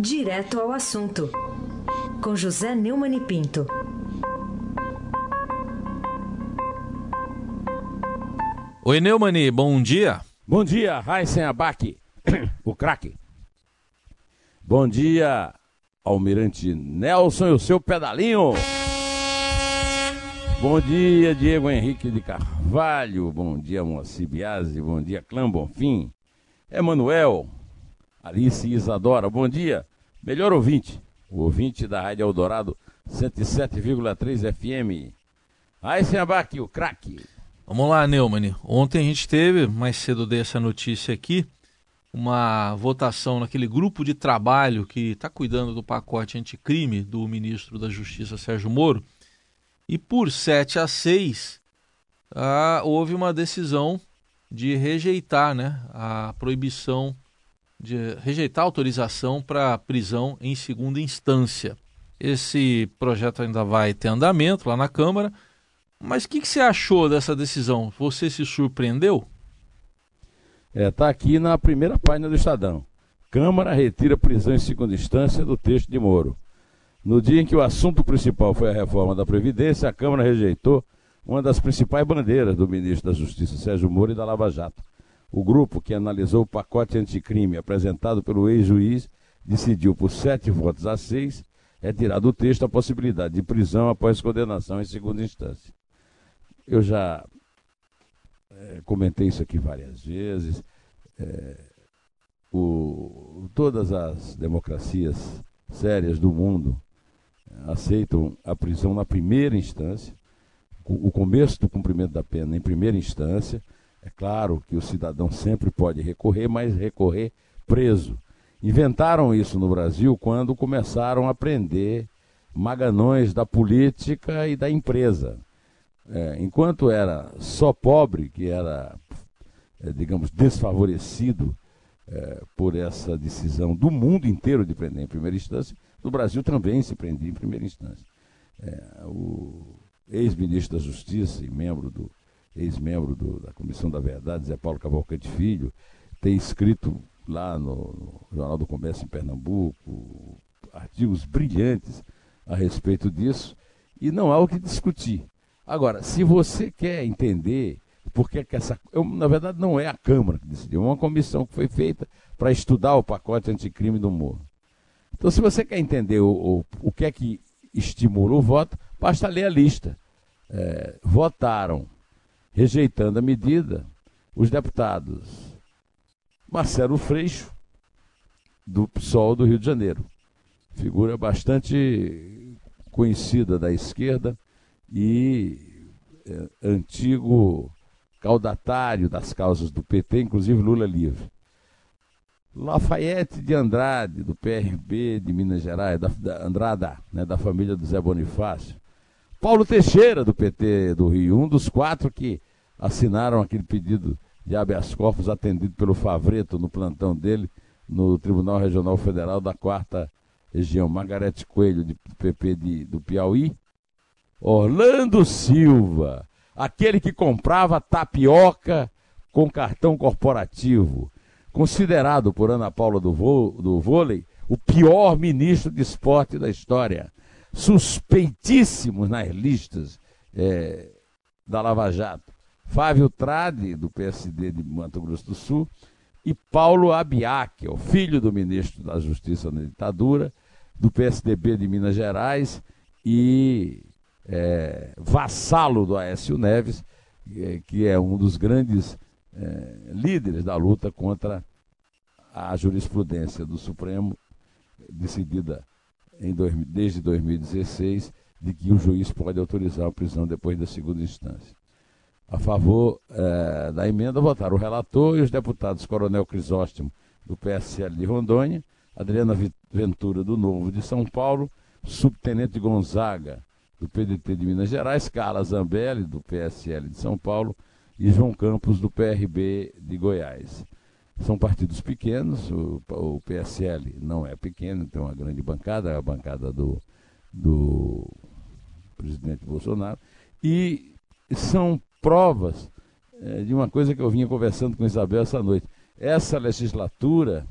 Direto ao assunto, com José Neumann e Pinto. Oi, Neumani, bom dia. Bom dia, Raíssen Abac, o craque. Bom dia, Almirante Nelson e o seu pedalinho. Bom dia, Diego Henrique de Carvalho. Bom dia, Moacir Biasi. Bom dia, Clã Bonfim. Emanuel, Alice Isadora. Bom dia, melhor ouvinte. O ouvinte da Rádio Eldorado 107,3 FM. Raíssen Abac, o craque. Vamos lá, Neumann. Ontem a gente teve, mais cedo dessa notícia aqui, uma votação naquele grupo de trabalho que está cuidando do pacote anticrime do ministro da Justiça, Sérgio Moro. E por 7 a 6, ah, houve uma decisão de rejeitar né, a proibição, de rejeitar autorização para prisão em segunda instância. Esse projeto ainda vai ter andamento lá na Câmara mas o que, que, você achou dessa decisão? Você se surpreendeu? É, tá aqui na primeira página do Estadão. Câmara retira prisão em segunda instância do texto de Moro. No dia em que o assunto principal foi a reforma da Previdência, a Câmara rejeitou uma das principais bandeiras do ministro da Justiça, Sérgio Moro, e da Lava Jato. O grupo que analisou o pacote anticrime apresentado pelo ex-juiz decidiu por sete votos a seis retirar do texto a possibilidade de prisão após condenação em segunda instância. Eu já é, comentei isso aqui várias vezes. É, o, todas as democracias sérias do mundo aceitam a prisão na primeira instância, o começo do cumprimento da pena em primeira instância. É claro que o cidadão sempre pode recorrer, mas recorrer preso. Inventaram isso no Brasil quando começaram a prender maganões da política e da empresa. É, enquanto era só pobre, que era, é, digamos, desfavorecido é, por essa decisão do mundo inteiro de prender em primeira instância, no Brasil também se prendia em primeira instância. É, o ex-ministro da Justiça e membro do ex-membro da Comissão da Verdade, Zé Paulo Cavalcante Filho, tem escrito lá no, no Jornal do Comércio em Pernambuco artigos brilhantes a respeito disso e não há o que discutir. Agora, se você quer entender por que essa. Eu, na verdade, não é a Câmara que decidiu, é uma comissão que foi feita para estudar o pacote anticrime do Moro. Então, se você quer entender o, o, o que é que estimulou o voto, basta ler a lista. É, votaram rejeitando a medida os deputados Marcelo Freixo, do PSOL do Rio de Janeiro, figura bastante conhecida da esquerda, e é, antigo caudatário das causas do PT, inclusive Lula livre. Lafayette de Andrade, do PRB de Minas Gerais, da, da Andrada, né, da família do Zé Bonifácio. Paulo Teixeira, do PT do Rio, um dos quatro que assinaram aquele pedido de habeas corpus atendido pelo Favreto no plantão dele no Tribunal Regional Federal da Quarta Região. Margarete Coelho, do PP de, do Piauí, Orlando Silva, aquele que comprava tapioca com cartão corporativo, considerado por Ana Paula do, do vôlei o pior ministro de esporte da história, suspeitíssimo nas listas é, da Lava Jato. Fábio Trade, do PSD de Mato Grosso do Sul, e Paulo Abiac, o filho do ministro da Justiça na ditadura, do PSDB de Minas Gerais e é, vassalo do Aécio Neves, é, que é um dos grandes é, líderes da luta contra a jurisprudência do Supremo, decidida dois, desde 2016, de que o juiz pode autorizar a prisão depois da segunda instância. A favor é, da emenda votaram o relator e os deputados Coronel Crisóstomo, do PSL de Rondônia, Adriana Ventura, do Novo de São Paulo, Subtenente Gonzaga, do PDT de Minas Gerais, Carla Zambelli, do PSL de São Paulo, e João Campos, do PRB de Goiás. São partidos pequenos, o, o PSL não é pequeno, tem uma grande bancada, a bancada do, do presidente Bolsonaro, e são provas é, de uma coisa que eu vinha conversando com Isabel essa noite. Essa legislatura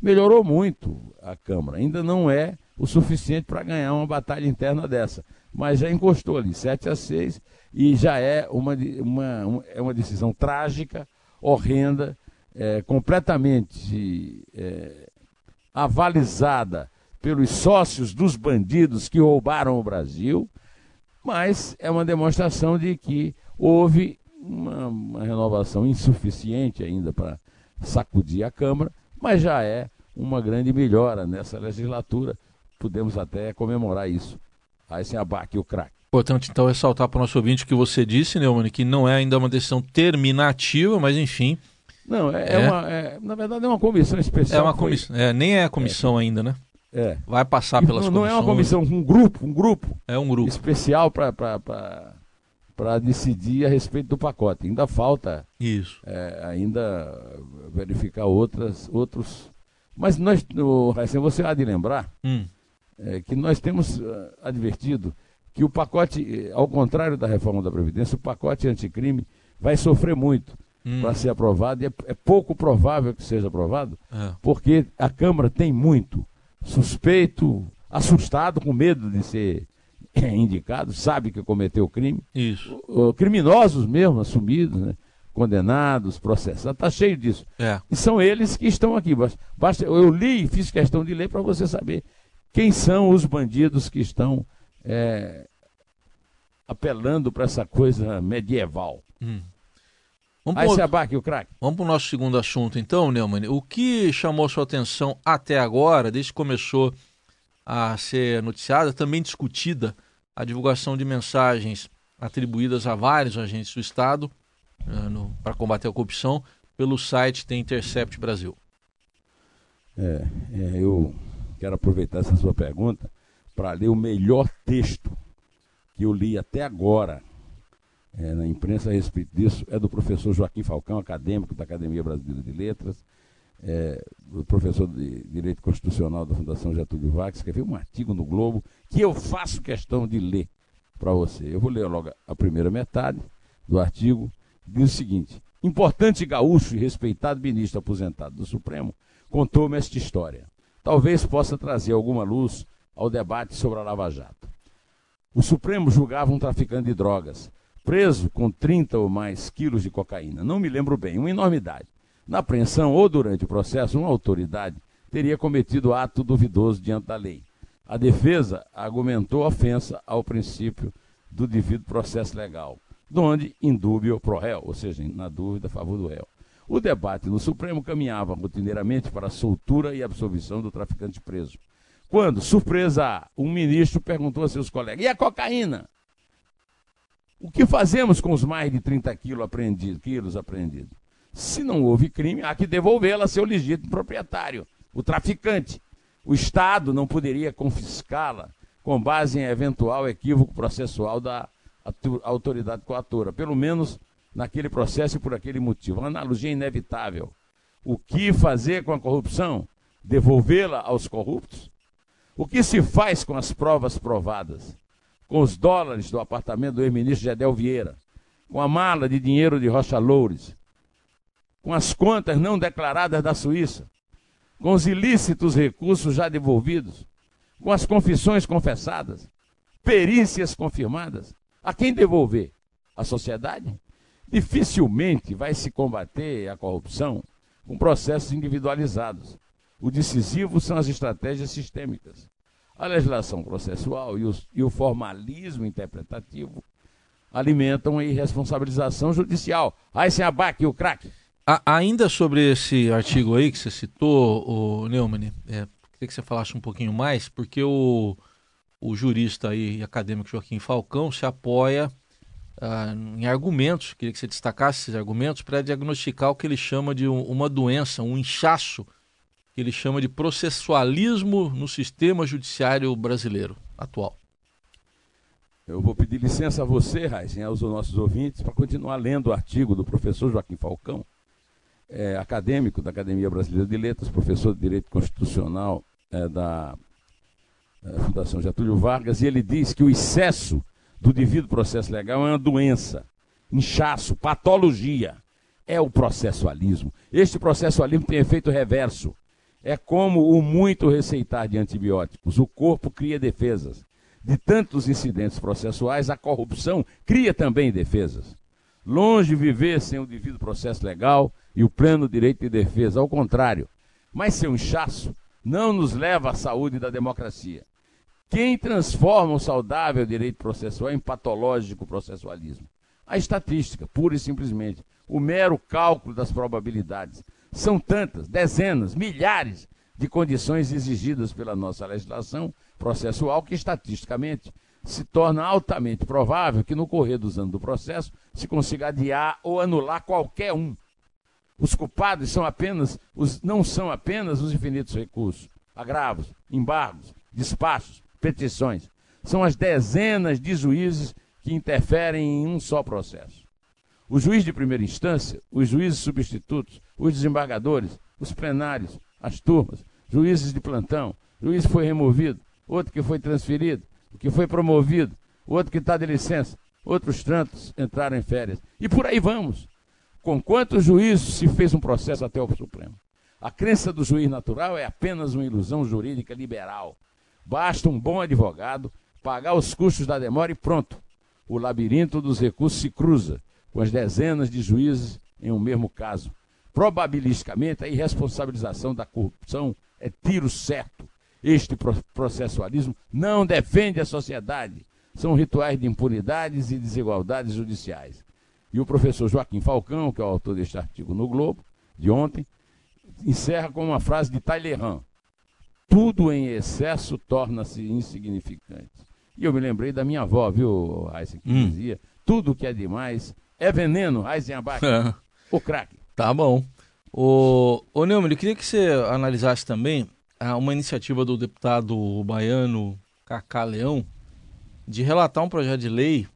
melhorou muito a Câmara. Ainda não é o suficiente para ganhar uma batalha interna dessa, mas já encostou ali, 7 a 6, e já é uma, uma, é uma decisão trágica, horrenda, é, completamente é, avalizada pelos sócios dos bandidos que roubaram o Brasil, mas é uma demonstração de que houve uma, uma renovação insuficiente ainda para sacudir a Câmara, mas já é uma grande melhora nessa legislatura. Podemos até comemorar isso. Aí sem abaque o craque. Importante então ressaltar para o nosso ouvinte que você disse, Neumann, que não é ainda uma decisão terminativa, mas enfim. Não, é, é. é uma. É, na verdade é uma comissão especial. É uma comissão. É, nem é a comissão é. ainda, né? É. Vai passar pelas não, não é uma comissão, um grupo, um grupo. É um grupo. Especial para decidir a respeito do pacote. Ainda falta isso, é, ainda verificar outras, outros. Mas nós, o, você há de lembrar hum. que nós temos uh, advertido que o pacote, ao contrário da reforma da Previdência, o pacote anticrime vai sofrer muito hum. para ser aprovado, e é, é, pouco provável que seja aprovado, é. porque a Câmara tem muito suspeito, assustado, com medo de ser indicado, sabe que cometeu crime. Isso. Criminosos mesmo, assumidos, né? condenados, processados, está cheio disso. É. E são eles que estão aqui. Basta, eu li e fiz questão de ler para você saber quem são os bandidos que estão é, apelando para essa coisa medieval. Hum. Vamos Aí se abaque o craque. Vamos para o nosso segundo assunto, então, Neumann. O que chamou sua atenção até agora, desde que começou a ser noticiada, também discutida a divulgação de mensagens atribuídas a vários agentes do Estado uh, para combater a corrupção pelo site The Intercept Brasil. É, é, eu quero aproveitar essa sua pergunta para ler o melhor texto que eu li até agora é, na imprensa a respeito disso. É do professor Joaquim Falcão, acadêmico da Academia Brasileira de Letras é, o professor de Direito Constitucional da Fundação Getúlio Vargas, escreveu um artigo no Globo que eu faço questão de ler para você. Eu vou ler logo a primeira metade do artigo. Diz o seguinte: Importante gaúcho e respeitado ministro aposentado do Supremo contou-me esta história. Talvez possa trazer alguma luz ao debate sobre a Lava Jato. O Supremo julgava um traficante de drogas, preso com 30 ou mais quilos de cocaína. Não me lembro bem, uma enormidade. Na apreensão ou durante o processo, uma autoridade teria cometido ato duvidoso diante da lei. A defesa argumentou ofensa ao princípio do devido processo legal, donde indúbio pro réu, ou seja, na dúvida a favor do réu. O debate no Supremo caminhava rotineiramente para a soltura e absolvição do traficante preso. Quando, surpresa, um ministro perguntou a seus colegas: e a cocaína? O que fazemos com os mais de 30 quilos apreendidos? Quilos apreendidos? Se não houve crime, há que devolvê-la a seu legítimo proprietário, o traficante. O Estado não poderia confiscá-la com base em eventual equívoco processual da autoridade coatora, pelo menos naquele processo e por aquele motivo. Uma analogia inevitável. O que fazer com a corrupção? Devolvê-la aos corruptos? O que se faz com as provas provadas? Com os dólares do apartamento do ex-ministro Gedel Vieira? Com a mala de dinheiro de Rocha Loures? com as contas não declaradas da Suíça, com os ilícitos recursos já devolvidos, com as confissões confessadas, perícias confirmadas. A quem devolver? A sociedade? Dificilmente vai se combater a corrupção com processos individualizados. O decisivo são as estratégias sistêmicas. A legislação processual e, os, e o formalismo interpretativo alimentam a irresponsabilização judicial. Aí se abaque o craque. Ainda sobre esse artigo aí que você citou, o Neumann, é, queria que você falasse um pouquinho mais, porque o, o jurista e acadêmico Joaquim Falcão se apoia ah, em argumentos, queria que você destacasse esses argumentos, para diagnosticar o que ele chama de um, uma doença, um inchaço, que ele chama de processualismo no sistema judiciário brasileiro atual. Eu vou pedir licença a você, Raíssen, aos nossos ouvintes, para continuar lendo o artigo do professor Joaquim Falcão, é, acadêmico da Academia Brasileira de Letras, professor de Direito Constitucional é, da é, Fundação Getúlio Vargas, e ele diz que o excesso do devido processo legal é uma doença, inchaço, patologia. É o processualismo. Este processualismo tem efeito reverso. É como o muito receitar de antibióticos. O corpo cria defesas. De tantos incidentes processuais, a corrupção cria também defesas. Longe viver sem o devido processo legal e o pleno direito de defesa, ao contrário. Mas seu inchaço não nos leva à saúde da democracia. Quem transforma o saudável direito processual em patológico processualismo? A estatística, pura e simplesmente. O mero cálculo das probabilidades. São tantas, dezenas, milhares de condições exigidas pela nossa legislação processual que, estatisticamente, se torna altamente provável que, no correr dos anos do processo, se consiga adiar ou anular qualquer um. Os culpados são apenas os, não são apenas os infinitos recursos, agravos, embargos, despachos, petições. São as dezenas de juízes que interferem em um só processo. O juiz de primeira instância, os juízes substitutos, os desembargadores, os plenários, as turmas, juízes de plantão, juiz foi removido, outro que foi transferido, que foi promovido, outro que está de licença, outros tantos entraram em férias. E por aí vamos. Com quantos juízes se fez um processo até o Supremo? A crença do juiz natural é apenas uma ilusão jurídica liberal. Basta um bom advogado pagar os custos da demora e pronto. O labirinto dos recursos se cruza com as dezenas de juízes em um mesmo caso. Probabilisticamente, a irresponsabilização da corrupção é tiro certo. Este processualismo não defende a sociedade. São rituais de impunidades e desigualdades judiciais. E o professor Joaquim Falcão, que é o autor deste artigo no Globo, de ontem, encerra com uma frase de Talleyrand: Tudo em excesso torna-se insignificante. E eu me lembrei da minha avó, viu, Heisen, que hum. dizia: Tudo que é demais é veneno, Heisenbach. O craque. Tá bom. O, o Neumann, eu queria que você analisasse também ah, uma iniciativa do deputado baiano Cacá Leão de relatar um projeto de lei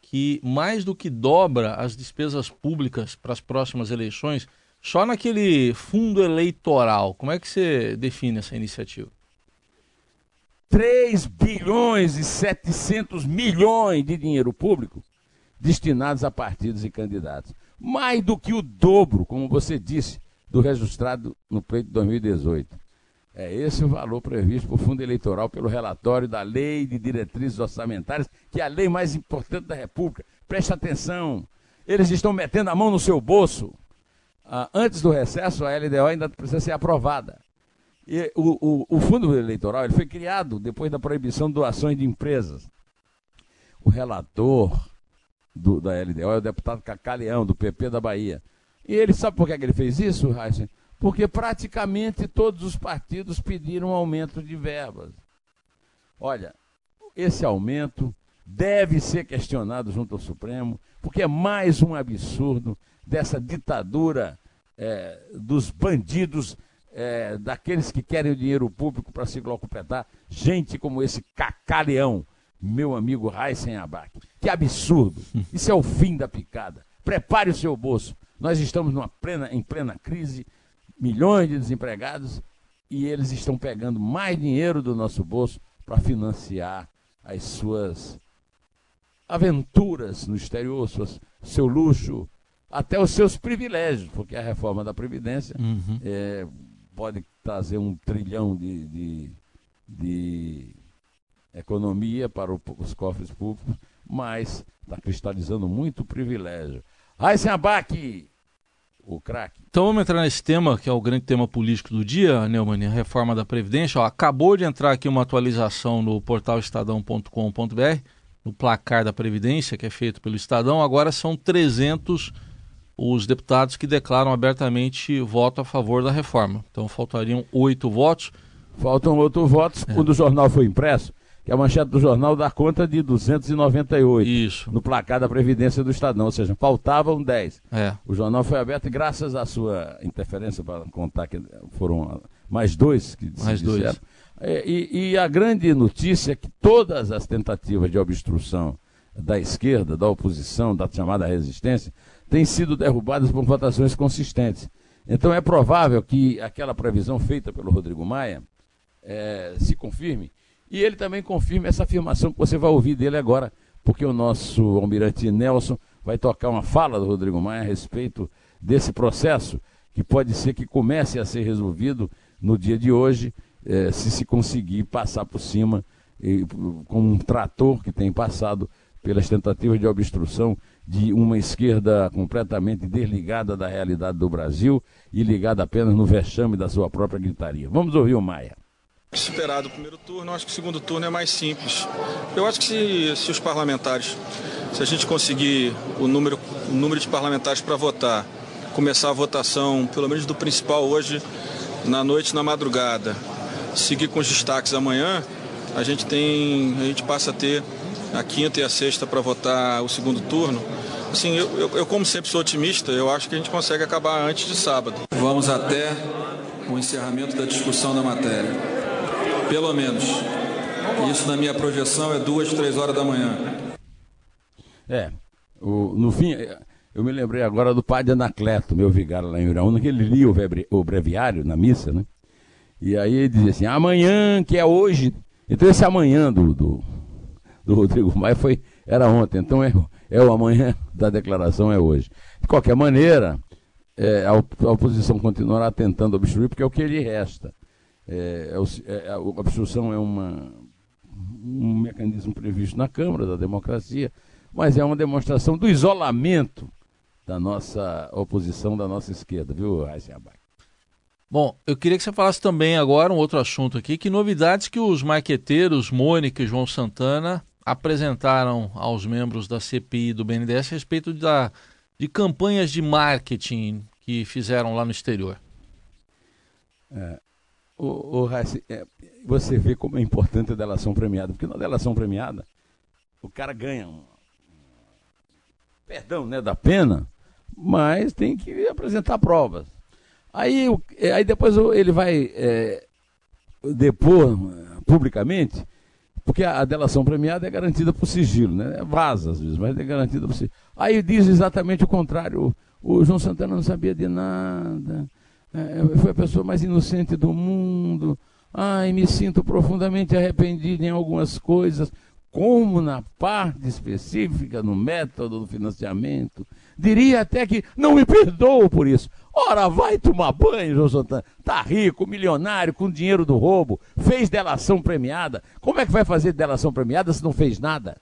que mais do que dobra as despesas públicas para as próximas eleições só naquele fundo eleitoral. Como é que você define essa iniciativa? 3 bilhões e 700 milhões de dinheiro público destinados a partidos e candidatos. Mais do que o dobro, como você disse, do registrado no pleito de 2018. É esse o valor previsto para o fundo eleitoral pelo relatório da Lei de Diretrizes Orçamentárias, que é a lei mais importante da República. Preste atenção, eles estão metendo a mão no seu bolso. Ah, antes do recesso, a LDO ainda precisa ser aprovada. E o, o, o fundo eleitoral ele foi criado depois da proibição de doações de empresas. O relator do, da LDO é o deputado Cacaleão, do PP da Bahia. E ele sabe por que, é que ele fez isso, Heisen? Porque praticamente todos os partidos pediram aumento de verbas. Olha, esse aumento deve ser questionado junto ao Supremo, porque é mais um absurdo dessa ditadura é, dos bandidos, é, daqueles que querem o dinheiro público para se glocupedar, gente como esse cacaleão, meu amigo Raíssen Abac. Que absurdo! Isso é o fim da picada. Prepare o seu bolso. Nós estamos numa plena, em plena crise, milhões de desempregados, e eles estão pegando mais dinheiro do nosso bolso para financiar as suas aventuras no exterior, suas, seu luxo, até os seus privilégios, porque a reforma da Previdência uhum. é, pode trazer um trilhão de, de, de economia para os cofres públicos, mas está cristalizando muito privilégio. Raíssen Abac, o craque. Então vamos entrar nesse tema, que é o grande tema político do dia, Neumann, a reforma da Previdência. Ó, acabou de entrar aqui uma atualização no portal estadão.com.br, no placar da Previdência, que é feito pelo Estadão. Agora são 300 os deputados que declaram abertamente voto a favor da reforma. Então faltariam oito votos. Faltam oito votos. É. Quando o jornal foi impresso, que a manchete do jornal dá conta de 298 Isso. no placar da Previdência do Estadão, ou seja, faltavam 10. É. O jornal foi aberto e graças à sua interferência, para contar que foram mais dois que mais disseram. Dois. É, e, e a grande notícia é que todas as tentativas de obstrução da esquerda, da oposição, da chamada resistência, têm sido derrubadas por votações consistentes. Então é provável que aquela previsão feita pelo Rodrigo Maia é, se confirme e ele também confirma essa afirmação que você vai ouvir dele agora, porque o nosso almirante Nelson vai tocar uma fala do Rodrigo Maia a respeito desse processo, que pode ser que comece a ser resolvido no dia de hoje, eh, se se conseguir passar por cima eh, com um trator que tem passado pelas tentativas de obstrução de uma esquerda completamente desligada da realidade do Brasil e ligada apenas no vexame da sua própria gritaria. Vamos ouvir o Maia. Esperado o primeiro turno, acho que o segundo turno é mais simples. Eu acho que se, se os parlamentares, se a gente conseguir o número, o número de parlamentares para votar, começar a votação, pelo menos do principal hoje, na noite, na madrugada, seguir com os destaques amanhã, a gente tem, a gente passa a ter a quinta e a sexta para votar o segundo turno. Assim, eu, eu, eu, como sempre sou otimista, eu acho que a gente consegue acabar antes de sábado. Vamos até o encerramento da discussão da matéria. Pelo menos. Isso na minha projeção é duas, três horas da manhã. É, o, no fim, eu me lembrei agora do padre Anacleto, meu vigário lá em Uraúna, que ele lia o, o breviário na missa, né? E aí ele dizia assim, amanhã, que é hoje. Então esse amanhã do, do, do Rodrigo Maia foi, era ontem, então é, é o amanhã da declaração, é hoje. De qualquer maneira, é, a, a, oposição continuará tentando obstruir, porque é o que lhe resta. É, é, é a obstrução é uma, um mecanismo previsto na Câmara da democracia, mas é uma demonstração do isolamento da nossa oposição, da nossa esquerda, viu, Abac? Bom, eu queria que você falasse também agora um outro assunto aqui, que novidades que os marqueteiros Mônica e João Santana apresentaram aos membros da CPI do BNDES a respeito da, de campanhas de marketing que fizeram lá no exterior. É, o, o é, você vê como é importante a delação premiada, porque na delação premiada o cara ganha um, perdão né, da pena, mas tem que apresentar provas. Aí, aí depois ele vai é, depor publicamente porque a, delação premiada é garantida por sigilo, né? Vaza às vezes, mas é garantida por sigilo. Aí diz exatamente o contrário. O, o João Santana não sabia de nada. É, foi a pessoa mais inocente do mundo. Ai, me sinto profundamente arrependido em algumas coisas, como na parte específica, no método do financiamento. Diria até que não me perdoo por isso. Ora, vai tomar banho, João Santana. Tá rico, milionário, com dinheiro do roubo, fez delação premiada. Como é que vai fazer delação premiada se não fez nada?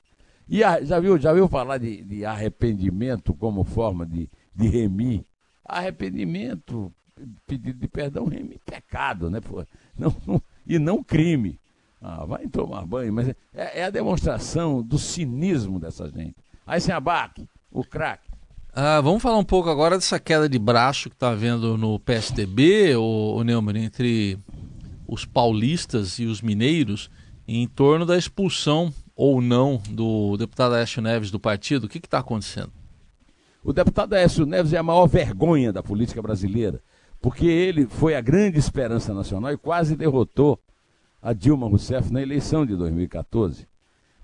E a, já viu, já viu falar de, de arrependimento como forma de, de remir? Arrependimento, pedido de perdão, remir pecado, né? Pô? Não, não, e não crime. Ah, vai tomar banho, mas é, é a demonstração do cinismo dessa gente. Aí sem abaque, o craque. Ah, vamos falar um pouco agora dessa queda de braço que está havendo no PSDB, o, o Neumann, entre os paulistas e os mineiros, em torno da expulsão ou não do deputado Aécio Neves do partido. O que está acontecendo? O deputado Aécio Neves é a maior vergonha da política brasileira, porque ele foi a grande esperança nacional e quase derrotou a Dilma Rousseff na eleição de 2014.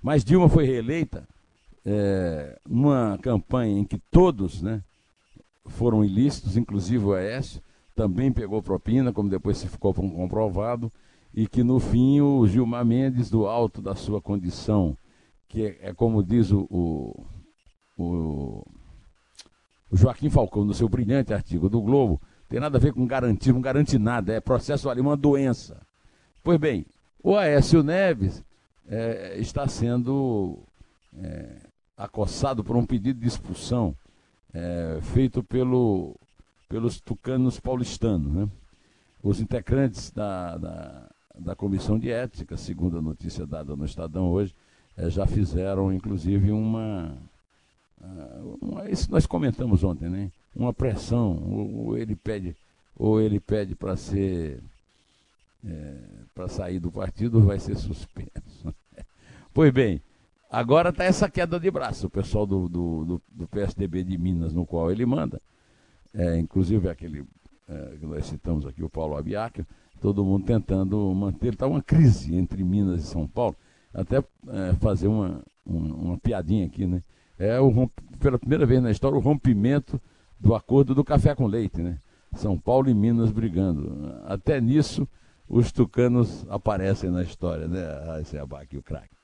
Mas Dilma foi reeleita é, uma campanha em que todos né, foram ilícitos, inclusive o Aécio, também pegou propina, como depois se ficou comprovado, e que no fim o Gilmar Mendes, do alto da sua condição, que é, é como diz o, o, o Joaquim Falcão, no seu brilhante artigo do Globo, tem nada a ver com garantir, não garante nada, é processo ali, uma doença. Pois bem, o Aécio Neves é, está sendo é, acossado por um pedido de expulsão é, feito pelo, pelos tucanos paulistanos. Né? Os integrantes da, da, da, Comissão de Ética, segundo a notícia dada no Estadão hoje, é, já fizeram inclusive uma, uma, Isso nós comentamos ontem, né? Uma pressão, ou, ou ele pede, ou ele pede para ser. É, para sair do partido, vai ser suspenso. pois bem, Agora está essa queda de braço, o pessoal do, do, do, do, PSDB de Minas, no qual ele manda, é, inclusive aquele é, que nós citamos aqui, o Paulo Abiac, todo mundo tentando manter. Está uma crise entre Minas e São Paulo, até é, fazer uma, uma, uma, piadinha aqui, né? É o, pela primeira vez na história o rompimento do acordo do café com leite, né? São Paulo e Minas brigando. Até nisso os tucanos aparecem na história, né? Esse abaque, o craque.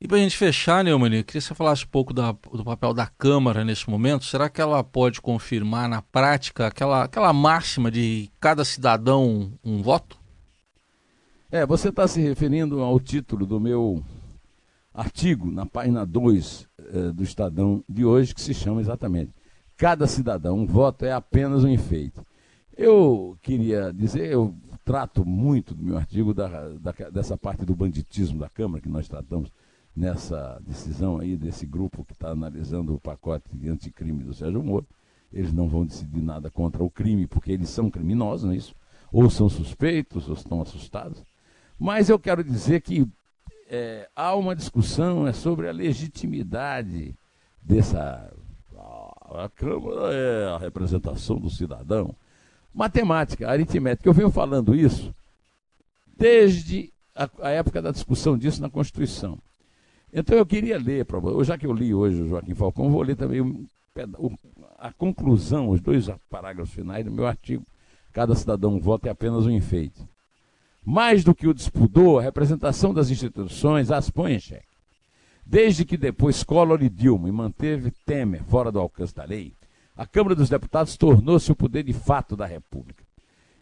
E para a gente fechar, Neumann, eu queria que você falasse um pouco da, do papel da Câmara nesse momento. Será que ela pode confirmar na prática aquela, aquela máxima de cada cidadão um voto? É, você está se referindo ao título do meu artigo na página 2 eh, do Estadão de hoje, que se chama exatamente Cada cidadão, um voto é apenas um enfeite. Eu queria dizer, eu trato muito do meu artigo da, da, dessa parte do banditismo da Câmara, que nós tratamos nessa decisão aí desse grupo que está analisando o pacote anticrime do Sérgio Moro. Eles não vão decidir nada contra o crime, porque eles são criminosos, não é isso? Ou são suspeitos, ou estão assustados. Mas eu quero dizer que é, há uma discussão é sobre a legitimidade dessa. A, Câmara é a representação do cidadão. Matemática, aritmética. Eu venho falando isso desde a, a época da discussão disso na Constituição. Então eu queria ler você, já que eu li hoje o Joaquim Falcão, vou ler também o, o, a conclusão, os dois parágrafos finais do meu artigo. Cada cidadão vota é apenas um enfeite. Mais do que o despudor, a representação das instituições as põe em xeque. Desde que depois Collor e Dilma e manteve Temer fora do alcance da lei, a Câmara dos Deputados tornou-se o poder de fato da República.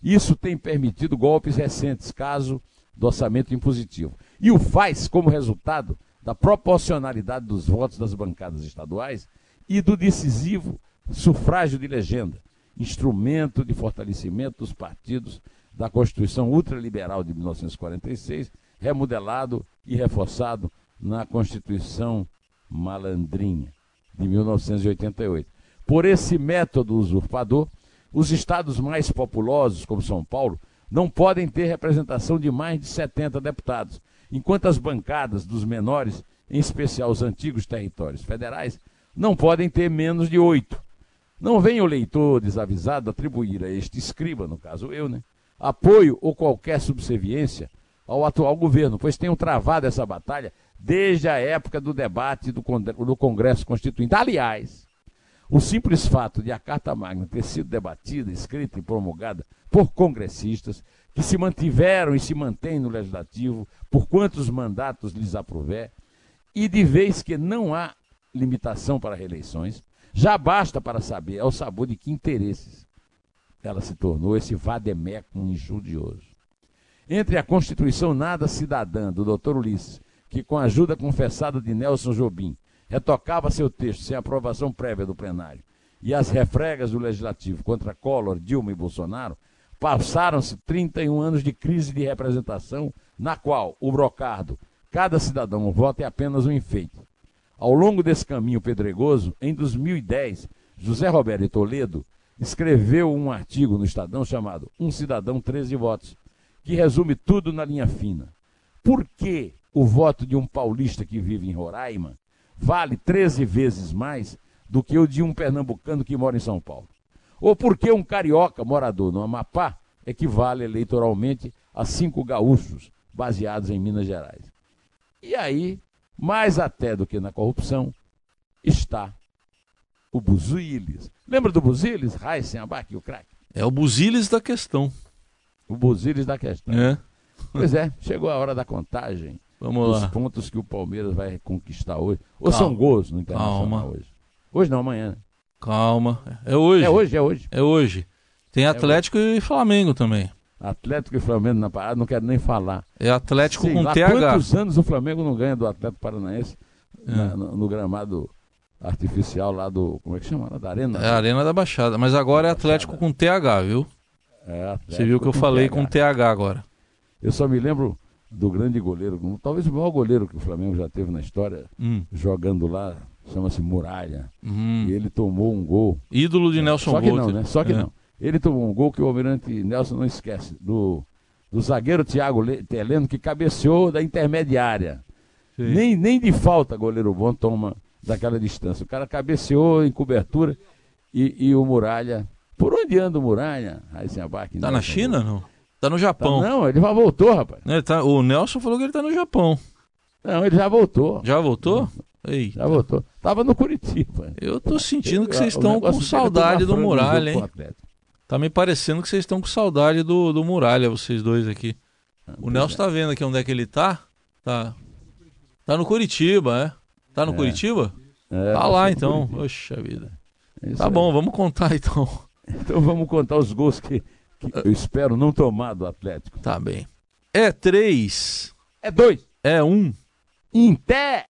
Isso tem permitido golpes recentes, caso do orçamento impositivo. E o faz como resultado da proporcionalidade dos votos das bancadas estaduais e do decisivo sufrágio de legenda, instrumento de fortalecimento dos partidos da Constituição ultraliberal de 1946, remodelado e reforçado na Constituição malandrinha de 1988. Por esse método usurpador, os estados mais populosos, como São Paulo, não podem ter representação de mais de 70 deputados, enquanto as bancadas dos menores, em especial os antigos territórios federais, não podem ter menos de oito. Não venha o leitor desavisado atribuir a este escriba, no caso eu, né, apoio ou qualquer subserviência ao atual governo, pois tenham travado essa batalha desde a época do debate do, Congresso Constituinte. Aliás, o simples fato de a Carta Magna ter sido debatida, escrita e promulgada por congressistas que se mantiveram e se mantêm no legislativo por quantos mandatos lhes aprover, e de vez que não há limitação para reeleições, já basta para saber ao sabor de que interesses ela se tornou esse vademeco injudioso. Entre a Constituição Nada Cidadã, do Dr. Ulisses, que com a ajuda confessada de Nelson Jobim, retocava seu texto sem aprovação prévia do plenário, e as refregas do Legislativo contra Collor, Dilma e Bolsonaro, passaram-se 31 anos de crise de representação, na qual o brocardo, cada cidadão vota é apenas um enfeite. Ao longo desse caminho pedregoso, em 2010, José Roberto Toledo escreveu um artigo no Estadão chamado Um Cidadão, 13 Votos, que resume tudo na linha fina. Por que o voto de um paulista que vive em Roraima vale 13 vezes mais do que o de um pernambucano que mora em São Paulo? Ou por que um carioca morador no Amapá equivale eleitoralmente a cinco gaúchos baseados em Minas Gerais? E aí, mais até do que na corrupção, está o Buziles. Lembra do Buziles? Raíssen, Abac, o craque. É o Buziles da questão. O Buziles da questão. É. Pois é, chegou a hora da contagem. Vamos dos lá. pontos que o Palmeiras vai conquistar hoje. Ou são gols no Internacional Calma. hoje? Hoje não, amanhã. né? Calma. É hoje. É hoje, é hoje. É hoje. Tem Atlético e Flamengo também. Atlético e Flamengo na parada, não quero nem falar. É Atlético Sei com lá TH. quantos anos o Flamengo não ganha do Atlético Paranaense É. na- no, no gramado artificial lá do. Como é que chama? Lá da Arena? É a Arena da Baixada. Mas agora é Atlético com TH, viu? É, Atlético Você viu que eu falei TH. com TH agora. Eu só me lembro do grande goleiro, talvez o maior goleiro que o Flamengo já teve na história, Hum. jogando lá, chama-se Muralha. Hum. E ele tomou um gol. Ídolo de Nelson Só que não, né? Só que É. não. Ele tomou um gol que o Almirante Nelson não esquece, do, do zagueiro Thiago Le- Teleno, que cabeceou da intermediária. Sim. Nem, nem de falta goleiro bom toma daquela distância. O cara cabeceou em cobertura e, e o Muralha. Por onde anda o Muralha? Heisenbach, Tá Nelson na China, Volter. não? Tá no Tá, Japão. não, ele já voltou, rapaz. Ele tá- o Nelson falou que ele tá no Japão. Não, ele já voltou. Já voltou? Ei, Já voltou. Tava no Curitiba. eu tô sentindo que vocês estão com é saudade do Muralha, hein? Tá me parecendo que vocês estão com saudade do, do Muralha, vocês dois aqui. Ah, O Nelson tá vendo aqui onde é que ele tá? Tá. Tá no Curitiba, é? Tá no É. Curitiba? É, Tá lá então. Curitiba. Oxa vida. É isso Tá bom, vamos contar então. Então vamos contar os gols que eu espero não tomar do Atlético. Tá bem. É três. É dois. É um. Em pé.